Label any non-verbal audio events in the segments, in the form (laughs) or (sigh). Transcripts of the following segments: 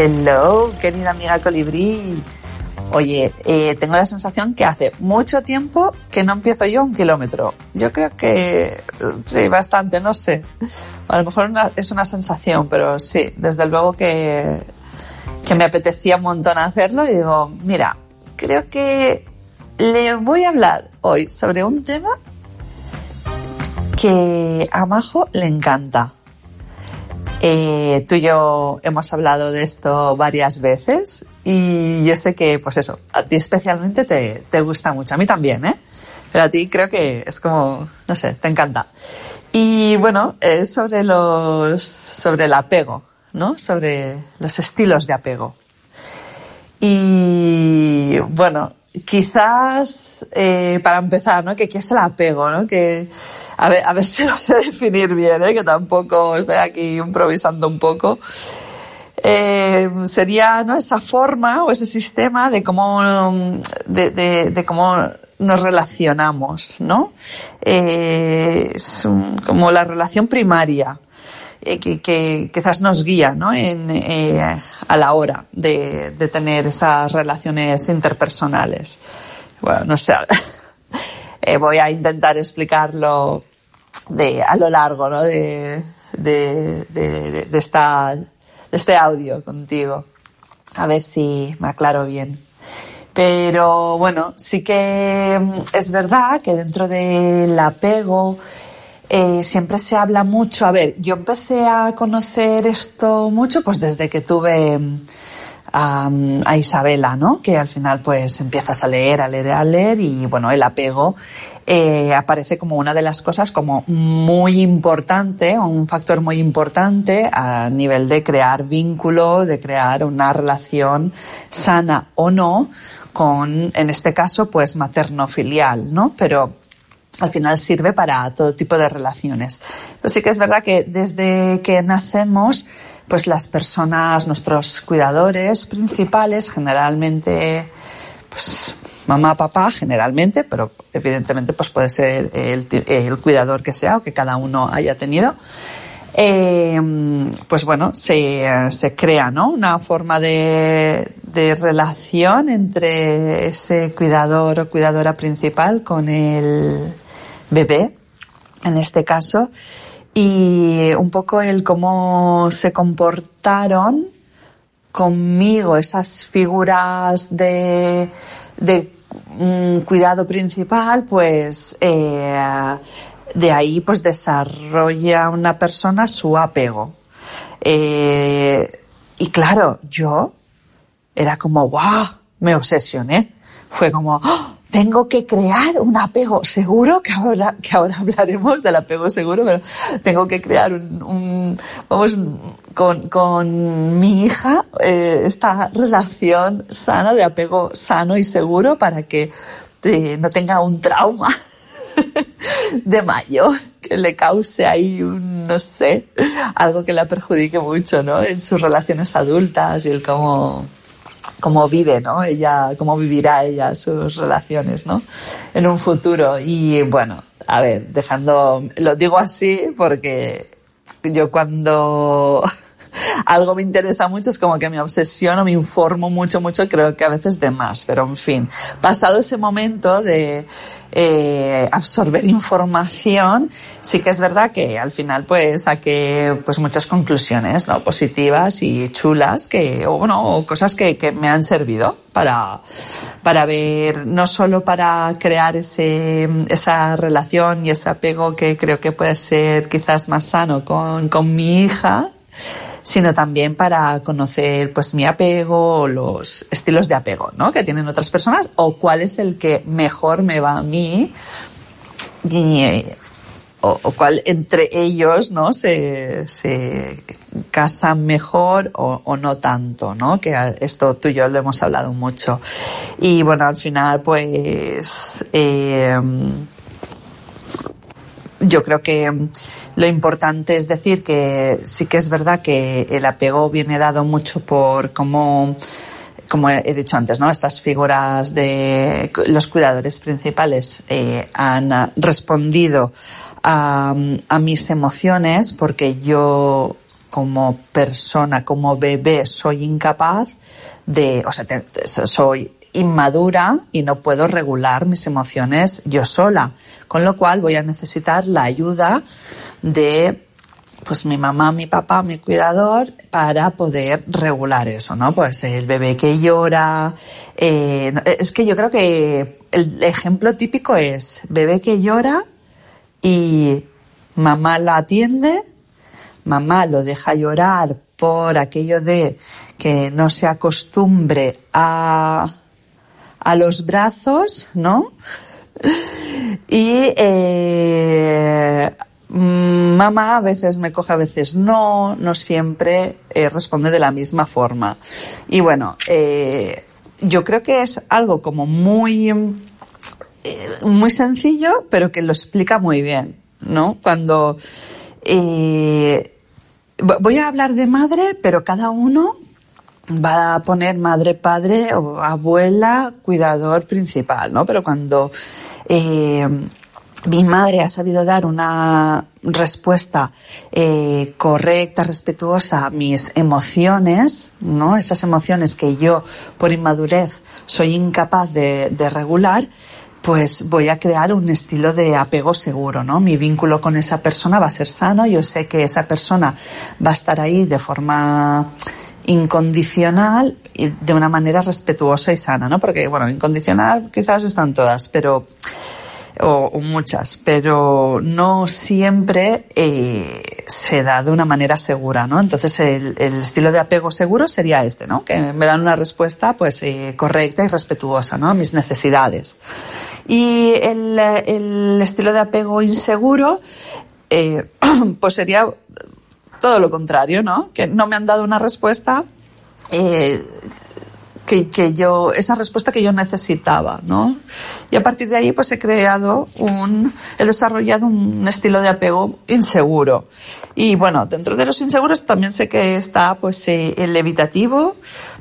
Hello, querida amiga colibrí. Oye, eh, tengo la sensación que hace mucho tiempo que no empiezo yo un kilómetro. Yo creo que sí, bastante, no sé. A lo mejor es una sensación, pero sí, desde luego que, que me apetecía un montón hacerlo y digo, mira, creo que le voy a hablar hoy sobre un tema que a Majo le encanta. Eh, tú y yo hemos hablado de esto varias veces y yo sé que, pues eso, a ti especialmente te, te gusta mucho. A mí también, ¿eh? Pero a ti creo que es como, no sé, te encanta. Y bueno, es sobre los, sobre el apego, ¿no? Sobre los estilos de apego. Y bueno, quizás eh, para empezar, ¿no? Que qué es el apego, ¿no? Que a ver, a ver si lo sé definir bien, ¿eh? que tampoco estoy aquí improvisando un poco. Eh, sería ¿no? esa forma o ese sistema de cómo, de, de, de cómo nos relacionamos, ¿no? Eh, es como la relación primaria eh, que, quizás nos guía, ¿no? En, eh, a la hora de, tener esas relaciones interpersonales. Bueno, no sé. (laughs) Eh, voy a intentar explicarlo de, a lo largo ¿no? de, de, de, esta, de este audio contigo. A ver si me aclaro bien. Pero bueno, sí que es verdad que dentro del apego eh, siempre se habla mucho. A ver, yo empecé a conocer esto mucho pues desde que tuve a, a, Isabela, ¿no? Que al final pues empiezas a leer, a leer, a leer y bueno, el apego eh, aparece como una de las cosas como muy importante, un factor muy importante a nivel de crear vínculo, de crear una relación sana o no con, en este caso, pues materno-filial, ¿no? Pero al final sirve para todo tipo de relaciones. Pero sí que es verdad que desde que nacemos, pues las personas, nuestros cuidadores principales, generalmente, pues mamá, papá, generalmente, pero evidentemente pues puede ser el, cuidador que sea o que cada uno haya tenido. Eh, pues bueno, se, se crea, ¿no? Una forma de, de relación entre ese cuidador o cuidadora principal con el bebé, en este caso, y un poco el cómo se comportaron conmigo esas figuras de, de um, cuidado principal, pues eh, de ahí pues desarrolla una persona su apego. Eh, y claro, yo era como, wow, me obsesioné. Fue como, oh, tengo que crear un apego seguro, que ahora, que ahora hablaremos del apego seguro, pero tengo que crear un, un vamos, con, con mi hija, eh, esta relación sana, de apego sano y seguro para que eh, no tenga un trauma (laughs) de mayor que le cause ahí un, no sé, algo que la perjudique mucho, ¿no? En sus relaciones adultas y el cómo, cómo vive, ¿no? Ella, cómo vivirá ella sus relaciones, ¿no? En un futuro. Y bueno, a ver, dejando, lo digo así porque yo cuando algo me interesa mucho es como que me obsesiono, me informo mucho, mucho, creo que a veces de más, pero en fin, pasado ese momento de eh, absorber información, sí que es verdad que al final pues saqué pues muchas conclusiones, ¿no? Positivas y chulas que, o bueno, cosas que, que me han servido para, para ver, no solo para crear ese, esa relación y ese apego que creo que puede ser quizás más sano con, con mi hija, sino también para conocer pues mi apego o los estilos de apego, ¿no? Que tienen otras personas o cuál es el que mejor me va a mí y, o, cuál entre ellos, ¿no? Se, se casan mejor o, no tanto, ¿no? Que esto tú y yo lo hemos hablado mucho. Y bueno, al final, pues, eh, yo creo que lo importante es decir que sí que es verdad que el apego viene dado mucho por cómo como he dicho antes, ¿no? Estas figuras de los cuidadores principales eh, han respondido a, mis emociones porque yo como persona, como bebé, soy incapaz de, o sea, soy inmadura y no puedo regular mis emociones yo sola, con lo cual voy a necesitar la ayuda de pues mi mamá, mi papá, mi cuidador, para poder regular eso, ¿no? Pues el bebé que llora, eh, es que yo creo que el ejemplo típico es bebé que llora y mamá la atiende, mamá lo deja llorar por aquello de que no se acostumbre a, a los brazos, ¿no? (laughs) Y eh, mamá a veces me coge, a veces no, no siempre eh, responde de la misma forma. Y bueno, eh, yo creo que es algo como muy, eh, muy sencillo, pero que lo explica muy bien, ¿no? Cuando voy a hablar de madre, pero cada uno va a poner madre, padre o abuela, cuidador principal, ¿no? Pero cuando mi madre ha sabido dar una respuesta eh, correcta, respetuosa a mis emociones, ¿no? Esas emociones que yo, por inmadurez, soy incapaz de, de regular, pues voy a crear un estilo de apego seguro, ¿no? Mi vínculo con esa persona va a ser sano, yo sé que esa persona va a estar ahí de forma incondicional y de una manera respetuosa y sana, ¿no? Porque, bueno, incondicional quizás están todas, pero o, muchas, pero no siempre eh, se da de una manera segura, ¿no? Entonces el, estilo de apego seguro sería este, ¿no? Que me dan una respuesta pues eh, correcta y respetuosa, ¿no? A mis necesidades. Y el, el estilo de apego inseguro, eh, (clears throat) pues sería todo lo contrario, ¿no? Que no me han dado una respuesta eh, que, que, yo, esa respuesta que yo necesitaba, ¿no? Y a partir de ahí, pues he creado un, he desarrollado un estilo de apego inseguro. Y bueno, dentro de los inseguros también sé que está, pues, eh, el evitativo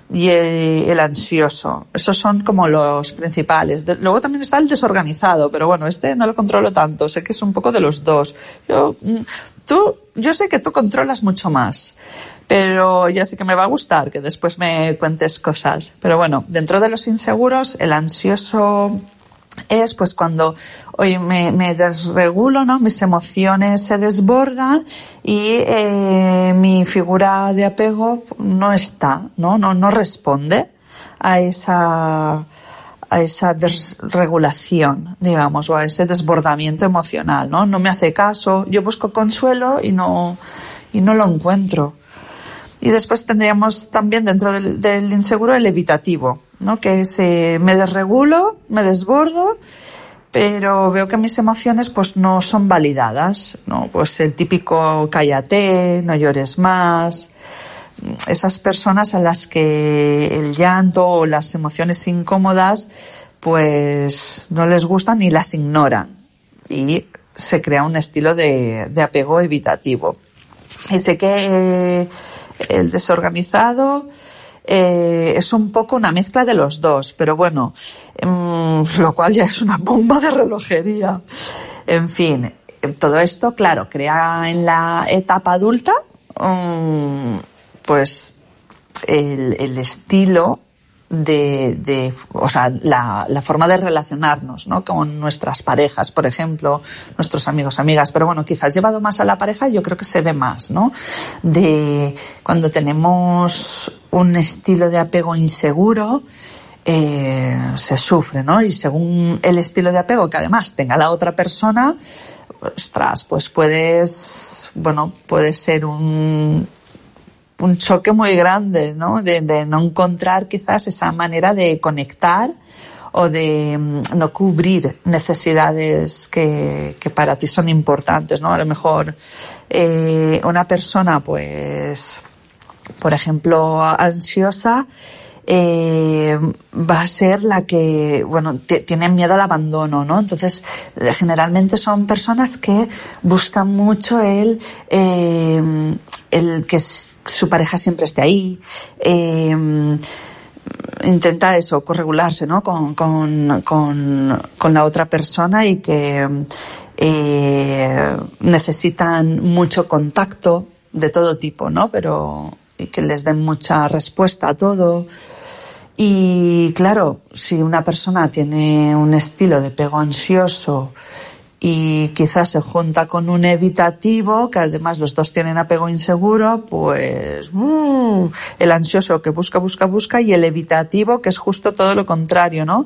y el, ansioso. Esos son como los principales. luego también está el desorganizado, pero bueno, este no lo controlo tanto. Sé que es un poco de los dos. Yo, mm, tú, yo sé que tú controlas mucho más pero ya sí que me va a gustar que después me cuentes cosas. Pero bueno, dentro de los inseguros, el ansioso es pues cuando hoy me, desregulo, ¿no? Mis emociones se desbordan y eh, mi figura de apego no está, ¿no? No, no responde a esa a esa desregulación, digamos, o a ese desbordamiento emocional, ¿no? No me hace caso, yo busco consuelo y no, y no lo encuentro. Y después tendríamos también dentro del, inseguro el evitativo, ¿no? Que es, eh, me desregulo, me desbordo, pero veo que mis emociones pues no son validadas, ¿no? Pues el típico cállate, no llores más, esas personas a las que el llanto o las emociones incómodas pues no les gustan ni las ignoran y se crea un estilo de, de apego evitativo. Y sé que eh, el desorganizado eh, es un poco una mezcla de los dos, pero bueno, em, (laughs) lo cual ya es una bomba de relojería. En fin, todo esto, claro, crea en la etapa adulta, um, pues el, el estilo de, de, o sea, la, la, forma de relacionarnos, ¿no? Con nuestras parejas, por ejemplo, nuestros amigos, amigas. Pero bueno, quizás llevado más a la pareja, yo creo que se ve más, ¿no? De cuando tenemos un estilo de apego inseguro, eh, se sufre, ¿no? Y según el estilo de apego que además tenga la otra persona, ostras, pues puedes, bueno, puede ser un, un choque muy grande, ¿no? De, no encontrar quizás esa manera de conectar o de mm, no cubrir necesidades que, que para ti son importantes, ¿no? A lo mejor eh, una persona, pues, por ejemplo, ansiosa, eh, va a ser la que, bueno, tiene miedo al abandono, ¿no? Entonces, generalmente son personas que buscan mucho el, eh, el que su pareja siempre esté ahí, eh, intenta eso, corregularse, ¿no? Con, con, con, la otra persona y que eh, necesitan mucho contacto de todo tipo, ¿no? Pero y que les den mucha respuesta a todo, y claro, si una persona tiene un estilo de pego ansioso y quizás se junta con un evitativo, que además los dos tienen apego inseguro, pues uh, el ansioso que busca, busca, busca y el evitativo que es justo todo lo contrario, ¿no?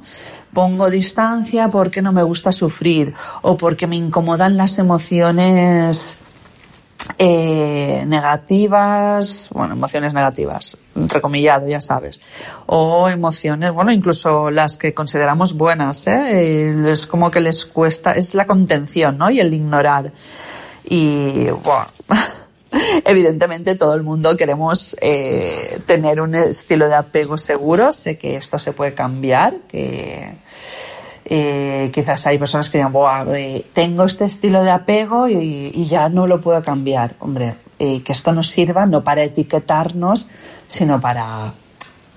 Pongo distancia porque no me gusta sufrir o porque me incomodan las emociones eh, negativas, bueno, emociones negativas, entrecomillado, ya sabes, o emociones, bueno, incluso las que consideramos buenas, ¿eh? es como que les cuesta, es la contención, ¿no? Y el ignorar. Y, bueno, (laughs) evidentemente todo el mundo queremos eh, tener un estilo de apego seguro, sé que esto se puede cambiar, que eh, quizás hay personas que digan, eh, tengo este estilo de apego y, ya no lo puedo cambiar. Hombre, eh, que esto nos sirva no para etiquetarnos, sino para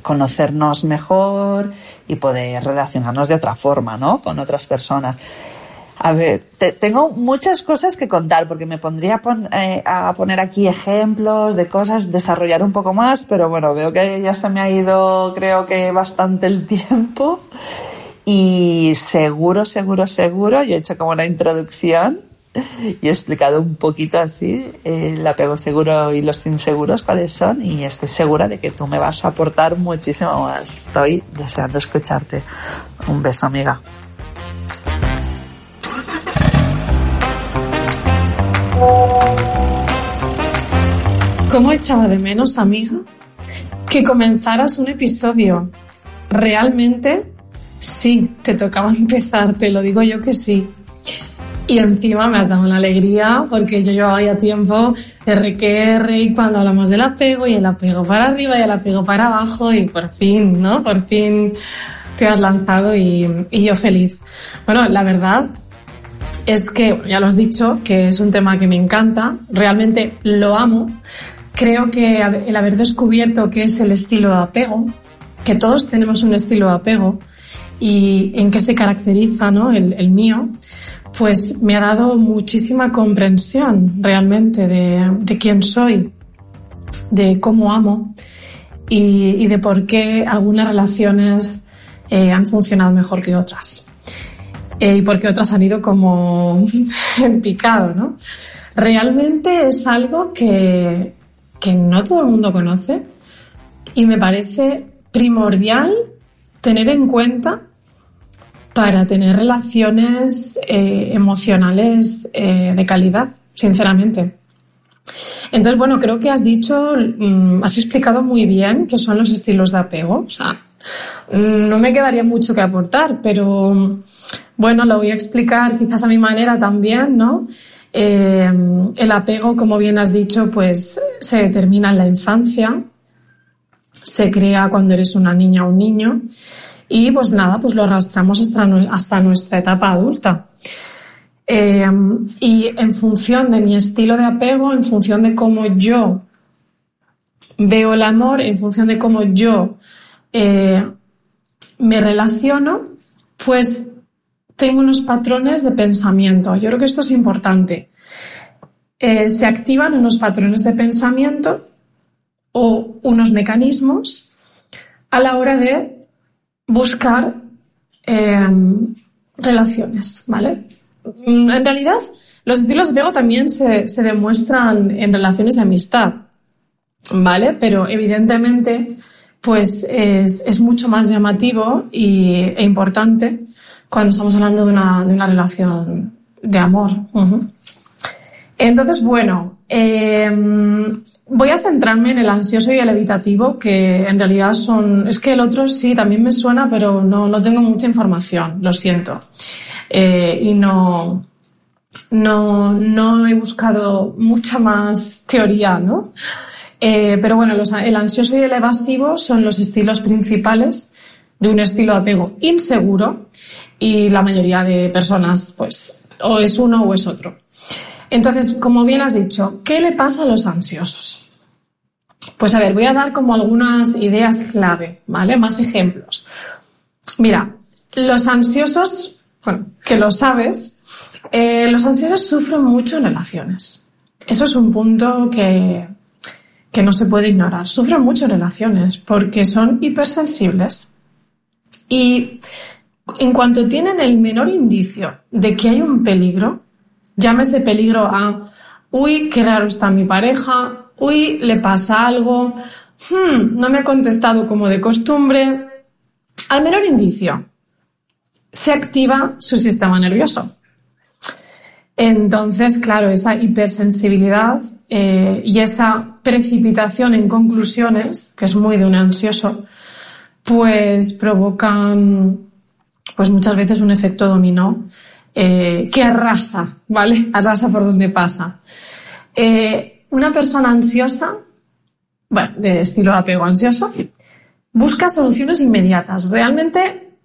conocernos mejor y poder relacionarnos de otra forma, ¿no? Con otras personas. A ver, tengo muchas cosas que contar porque me pondría a poner aquí ejemplos de cosas, desarrollar un poco más, pero bueno, veo que ya se me ha ido, creo que bastante el (laughs) tiempo. Y seguro, seguro, seguro, yo he hecho como una introducción y he explicado un poquito así el apego seguro y los inseguros cuáles son y estoy segura de que tú me vas a aportar muchísimo más. Estoy deseando escucharte. Un beso, amiga. ¿Cómo echaba de menos, amiga, que comenzaras un episodio? Realmente Sí, te tocaba (laughs) empezar, te lo digo yo que sí. Y encima me has dado una alegría porque yo llevaba ya tiempo RQR y cuando hablamos del apego y el apego para arriba y el apego para abajo y por fin, ¿no? Por fin te has lanzado y, yo feliz. Bueno, la verdad es que, ya lo has dicho, que es un tema que me encanta, realmente lo amo. Creo que el haber descubierto qué es el estilo de apego, que todos tenemos un estilo de apego, y en qué se caracteriza ¿no? el, el mío, pues me ha dado muchísima comprensión realmente de, de quién soy, de cómo amo y, y de por qué algunas relaciones eh, han funcionado mejor que otras. Eh, y por qué otras han ido como (laughs) en picado, ¿no? Realmente es algo que, que no todo el mundo conoce y me parece primordial tener en cuenta para tener relaciones eh, emocionales eh, de calidad, sinceramente. Entonces, bueno, creo que has dicho, mm, has explicado muy bien qué son los estilos de apego. O sea, mm, no me quedaría mucho que aportar, pero bueno, lo voy a explicar quizás a mi manera también, ¿no? Eh, el apego, como bien has dicho, pues se determina en la infancia, se crea cuando eres una niña o un niño y pues nada, pues lo arrastramos hasta, nuestra etapa adulta. Eh, y en función de mi estilo de apego, en función de cómo yo veo el amor, en función de cómo yo eh, me relaciono, pues tengo unos patrones de pensamiento. Yo creo que esto es importante. Eh, se activan unos patrones de pensamiento o unos mecanismos a la hora de buscar em, relaciones, ¿vale? Mm, en realidad, los estilos de apego también se, se, demuestran en relaciones de amistad, ¿vale? Pero evidentemente, pues es, es mucho más llamativo y, e importante cuando estamos hablando de una, de una relación de amor. Entonces, bueno, eh, voy a centrarme en el ansioso y el evitativo, que en realidad son. Es que el otro sí también me suena, pero no, no tengo mucha información, lo siento. Eh, y no, no, no he buscado mucha más teoría, ¿no? Eh, pero bueno, los, el ansioso y el evasivo son los estilos principales de un estilo apego inseguro y la mayoría de personas, pues, o es uno o es otro. Entonces, como bien has dicho, ¿qué le pasa a los ansiosos? Pues a ver, voy a dar como algunas ideas clave, ¿vale? Más ejemplos. Mira, los ansiosos, bueno, que lo sabes, eh, los ansiosos sufren mucho en relaciones. Eso es un punto que, que no se puede ignorar. Sufren mucho en relaciones porque son hipersensibles y en cuanto tienen el menor indicio de que hay un peligro, llámese peligro a, uy, qué raro está mi pareja, uy, le pasa algo, hmm, no me ha contestado como de costumbre, al menor indicio, se activa su sistema nervioso. Entonces, claro, esa hipersensibilidad eh, y esa precipitación en conclusiones, que es muy de un ansioso, pues provocan pues muchas veces un efecto dominó eh, que arrasa, ¿vale? Arrasa por donde pasa. Eh, una persona ansiosa, bueno, de estilo apego ansioso, busca soluciones inmediatas. Realmente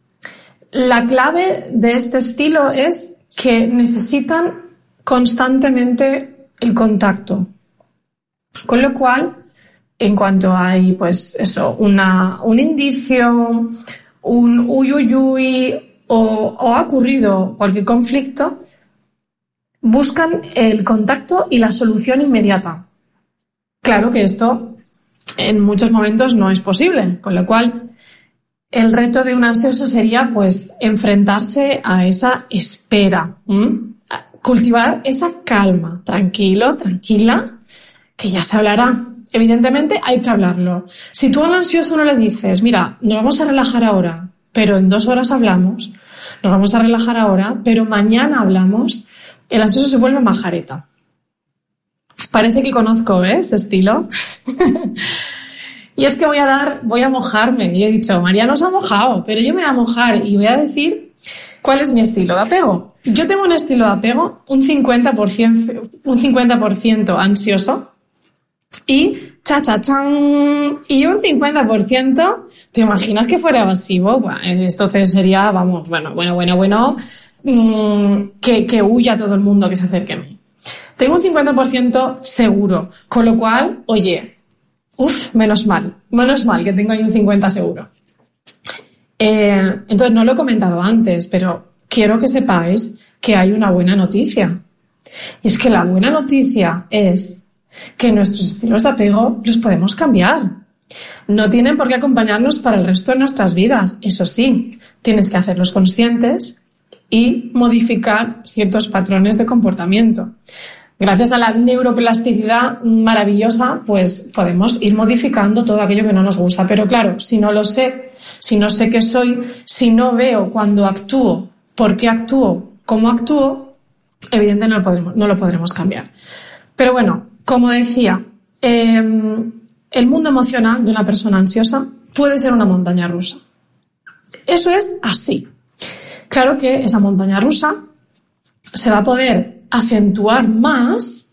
la clave de este estilo es que necesitan constantemente el contacto. Con lo cual, en cuanto hay, pues eso, una, un indicio, un uy uy uy o, ha ocurrido cualquier conflicto, buscan el contacto y la solución inmediata. Claro que esto en muchos momentos no es posible, con lo cual el reto de un ansioso sería pues enfrentarse a esa espera, cultivar esa calma, tranquilo, tranquila, que ya se hablará. Evidentemente hay que hablarlo. Si tú a un ansioso no le dices, mira, nos vamos a relajar ahora, pero en dos horas hablamos, nos vamos a relajar ahora, pero mañana hablamos, el ansioso se vuelve majareta. Parece que conozco ¿eh? este estilo. (laughs) y es que voy a dar, voy a mojarme. Yo he dicho, María nos ha mojado, pero yo me voy a mojar y voy a decir cuál es mi estilo de apego. Yo tengo un estilo de apego, un 50%, un 50% ansioso y cha cha chan y un 50%, ¿te imaginas que fuera evasivo? Bueno, entonces sería, vamos, bueno, bueno, bueno, bueno, mm, que, que huya todo el mundo que se acerque a mí. Tengo un 50% seguro, con lo cual, oye, uff, menos mal, menos mal que tengo ahí un 50 seguro. Eh, entonces, no lo he comentado antes, pero quiero que sepáis que hay una buena noticia. Y es que la buena noticia es que nuestros estilos de apego los podemos cambiar. No tienen por qué acompañarnos para el resto de nuestras vidas. Eso sí, tienes que hacerlos conscientes y modificar ciertos patrones de comportamiento. Gracias a la neuroplasticidad maravillosa, pues podemos ir modificando todo aquello que no nos gusta. Pero claro, si no lo sé, si no sé qué soy, si no veo cuando actúo, por qué actúo, cómo actúo, evidentemente no lo podremos, no lo podremos cambiar. Pero bueno, como decía, em, el mundo emocional de una persona ansiosa puede ser una montaña rusa. Eso es así. Claro que esa montaña rusa se va a poder acentuar más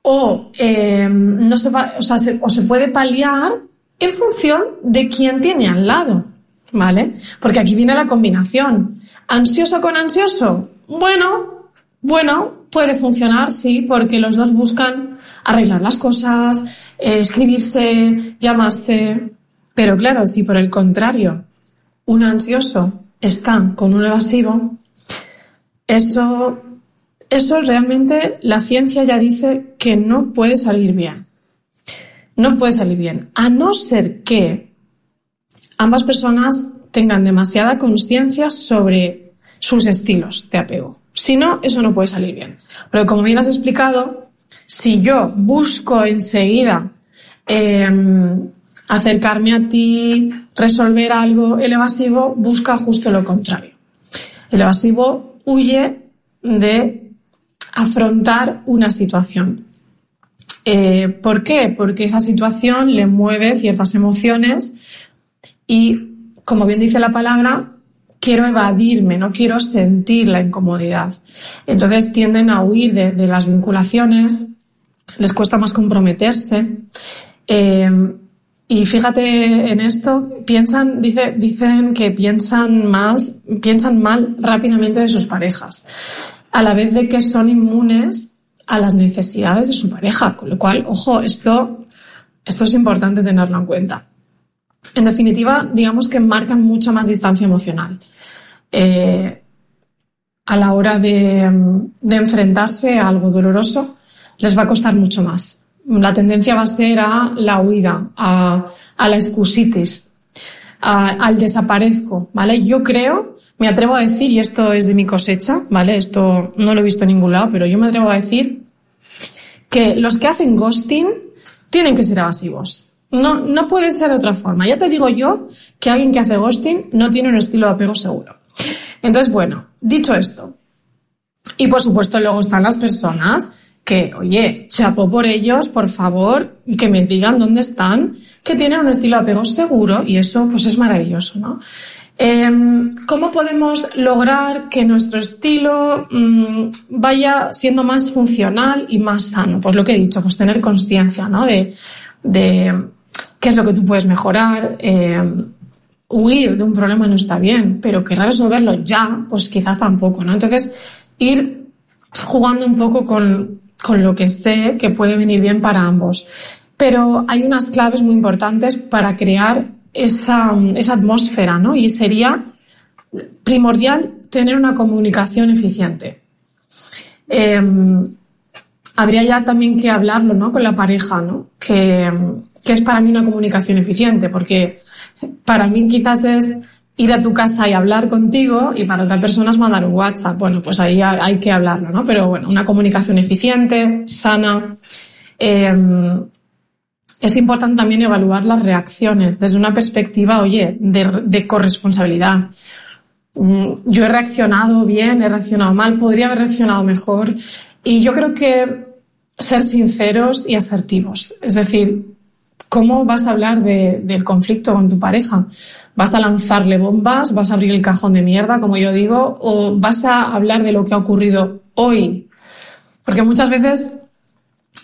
o, em, no se va, o, sea, o se puede paliar en función de quién tiene al lado, ¿vale? Porque aquí viene la combinación. ¿Ansioso con ansioso? Bueno, bueno, puede funcionar, sí, porque los dos buscan arreglar las cosas, eh, escribirse, llamarse. Pero claro, si por el contrario un ansioso está con un evasivo, eso, eso realmente la ciencia ya dice que no puede salir bien. No puede salir bien. A no ser que ambas personas tengan demasiada conciencia sobre sus estilos de apego. Si no, eso no puede salir bien. Pero como bien has explicado, si yo busco enseguida em, acercarme a ti, resolver algo, el evasivo busca justo lo contrario. El evasivo huye de afrontar una situación. Eh, ¿Por qué? Porque esa situación le mueve ciertas emociones y, como bien dice la palabra, quiero evadirme, no quiero sentir la incomodidad. Entonces tienden a huir de, las vinculaciones, les cuesta más comprometerse. Eh, y fíjate en esto, piensan, dice, dicen que piensan más, piensan mal rápidamente de sus parejas, a la vez de que son inmunes a las necesidades de su pareja, con lo cual, ojo, esto, esto es importante tenerlo en cuenta. En definitiva, digamos que marcan mucha más distancia emocional. Eh, a la hora de, enfrentarse a algo doloroso, les va a costar mucho más la tendencia va a ser a la huida, a, la excusitis, al desaparezco, ¿vale? Yo creo, me atrevo a decir, y esto es de mi cosecha, ¿vale? Esto no lo he visto en ningún lado, pero yo me atrevo a decir que los que hacen ghosting tienen que ser evasivos. No, no puede ser de otra forma. Ya te digo yo que alguien que hace ghosting no tiene un estilo de apego seguro. Entonces, bueno, dicho esto, y por supuesto luego están las personas que, oye, chapo por ellos, por favor, que me digan dónde están, que tienen un estilo de apego seguro y eso pues es maravilloso, ¿no? Em, ¿Cómo podemos lograr que nuestro estilo mm, vaya siendo más funcional y más sano? Pues lo que he dicho, pues tener conciencia, ¿no? De, de qué es lo que tú puedes mejorar. Em, huir de un problema no está bien, pero querer resolverlo ya, pues quizás tampoco, ¿no? Entonces, ir jugando un poco con, con lo que sé que puede venir bien para ambos. Pero hay unas claves muy importantes para crear esa, esa atmósfera, ¿no? Y sería primordial tener una comunicación eficiente. Em, habría ya también que hablarlo, ¿no? Con la pareja, ¿no? Que, que es para mí una comunicación eficiente, porque para mí quizás es ir a tu casa y hablar contigo y para otra persona es mandar un WhatsApp. Bueno, pues ahí hay que hablarlo, ¿no? Pero bueno, una comunicación eficiente, sana. Em, es importante también evaluar las reacciones desde una perspectiva, oye, de, de corresponsabilidad. Mm, yo he reaccionado bien, he reaccionado mal, podría haber reaccionado mejor. Y yo creo que ser sinceros y asertivos. Es decir, ¿cómo vas a hablar de, del conflicto con tu pareja? ¿Vas a lanzarle bombas? ¿Vas a abrir el cajón de mierda, como yo digo? ¿O vas a hablar de lo que ha ocurrido hoy? Porque muchas veces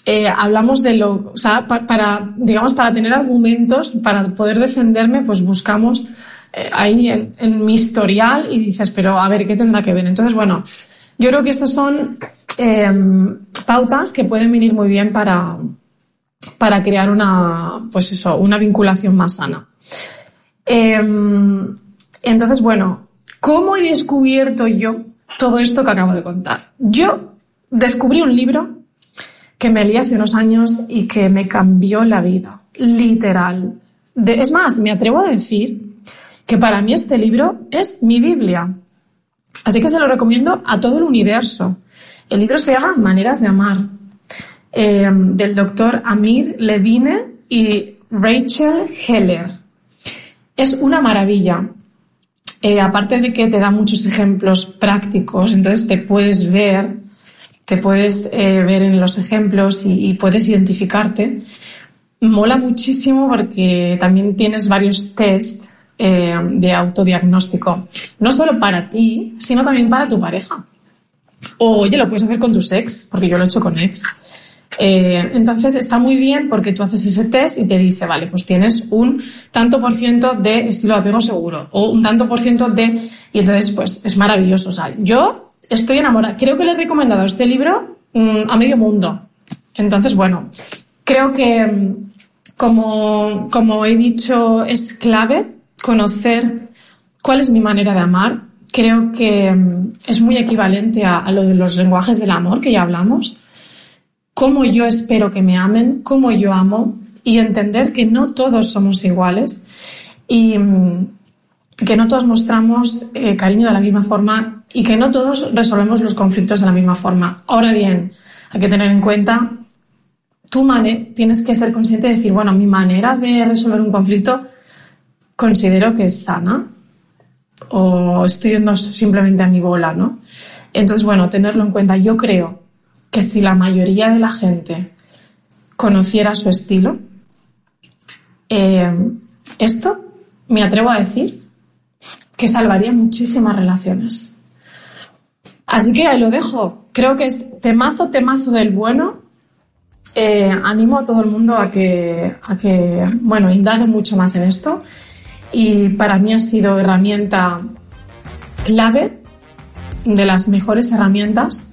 eh, hablamos de lo, o sea, para, digamos, para tener argumentos, para poder defenderme, pues buscamos eh, ahí en, mi historial y dices, pero a ver, ¿qué tendrá que ver? Entonces, bueno, yo creo que estas son em, pautas que pueden venir muy bien para, para crear una, pues eso, una vinculación más sana. Em, entonces, bueno, ¿cómo he descubierto yo todo esto que acabo de contar? Yo descubrí un libro que me leí hace unos años y que me cambió la vida, literal. es más, me atrevo a decir que para mí este libro es mi Biblia. Así que se lo recomiendo a todo el universo. El libro se llama Maneras de Amar, em, del doctor Amir Levine y Rachel Heller. Es una maravilla. Eh, aparte de que te da muchos ejemplos prácticos, entonces te puedes ver, te puedes eh, ver en los ejemplos y, puedes identificarte. Mola muchísimo porque también tienes varios test eh, de autodiagnóstico, no solo para ti, sino también para tu pareja. O, oye, lo puedes hacer con tu ex, porque yo lo he hecho con ex. Eh, entonces está muy bien porque tú haces ese test y te dice, vale, pues tienes un tanto por ciento de estilo de apego seguro o un tanto por ciento de... Y entonces, pues es maravilloso. O sea, yo estoy enamorada. Creo que le he recomendado este libro mm, a medio mundo. Entonces, bueno, creo que, mm, como, como he dicho, es clave conocer cuál es mi manera de amar. Creo que mm, es muy equivalente a lo de los lenguajes del amor que ya hablamos cómo yo espero que me amen, cómo yo amo y entender que no todos somos iguales y mm, que no todos mostramos eh, cariño de la misma forma y que no todos resolvemos los conflictos de la misma forma. Ahora bien, hay que tener en cuenta tu manera, tienes que ser consciente de decir, bueno, mi manera de resolver un conflicto considero que es sana o estoy yendo simplemente a mi bola, ¿no? Entonces, bueno, tenerlo en cuenta. Yo creo que si la mayoría de la gente conociera su estilo, eh, esto me atrevo a decir que salvaría muchísimas relaciones. Así que ahí lo dejo. Creo que es temazo, temazo del bueno. Eh, animo a todo el mundo a que, a que, bueno, indague mucho más en esto. Y para mí ha sido herramienta clave, de las mejores herramientas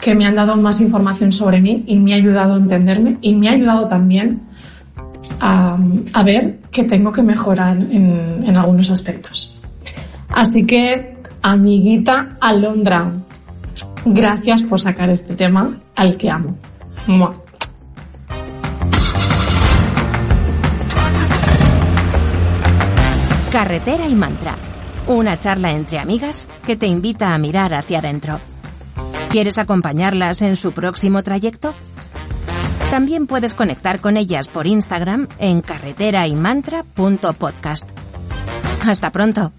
que me han dado más información sobre mí y me ha ayudado a entenderme y me ha ayudado también a, ver que tengo que mejorar en, en algunos aspectos. Así que, amiguita Alondra, gracias por sacar este tema al que amo. Carretera y mantra. Una charla entre amigas que te invita a mirar hacia adentro. ¿Quieres acompañarlas en su próximo trayecto? También puedes conectar con ellas por Instagram en carreteraymantra.podcast. Hasta pronto.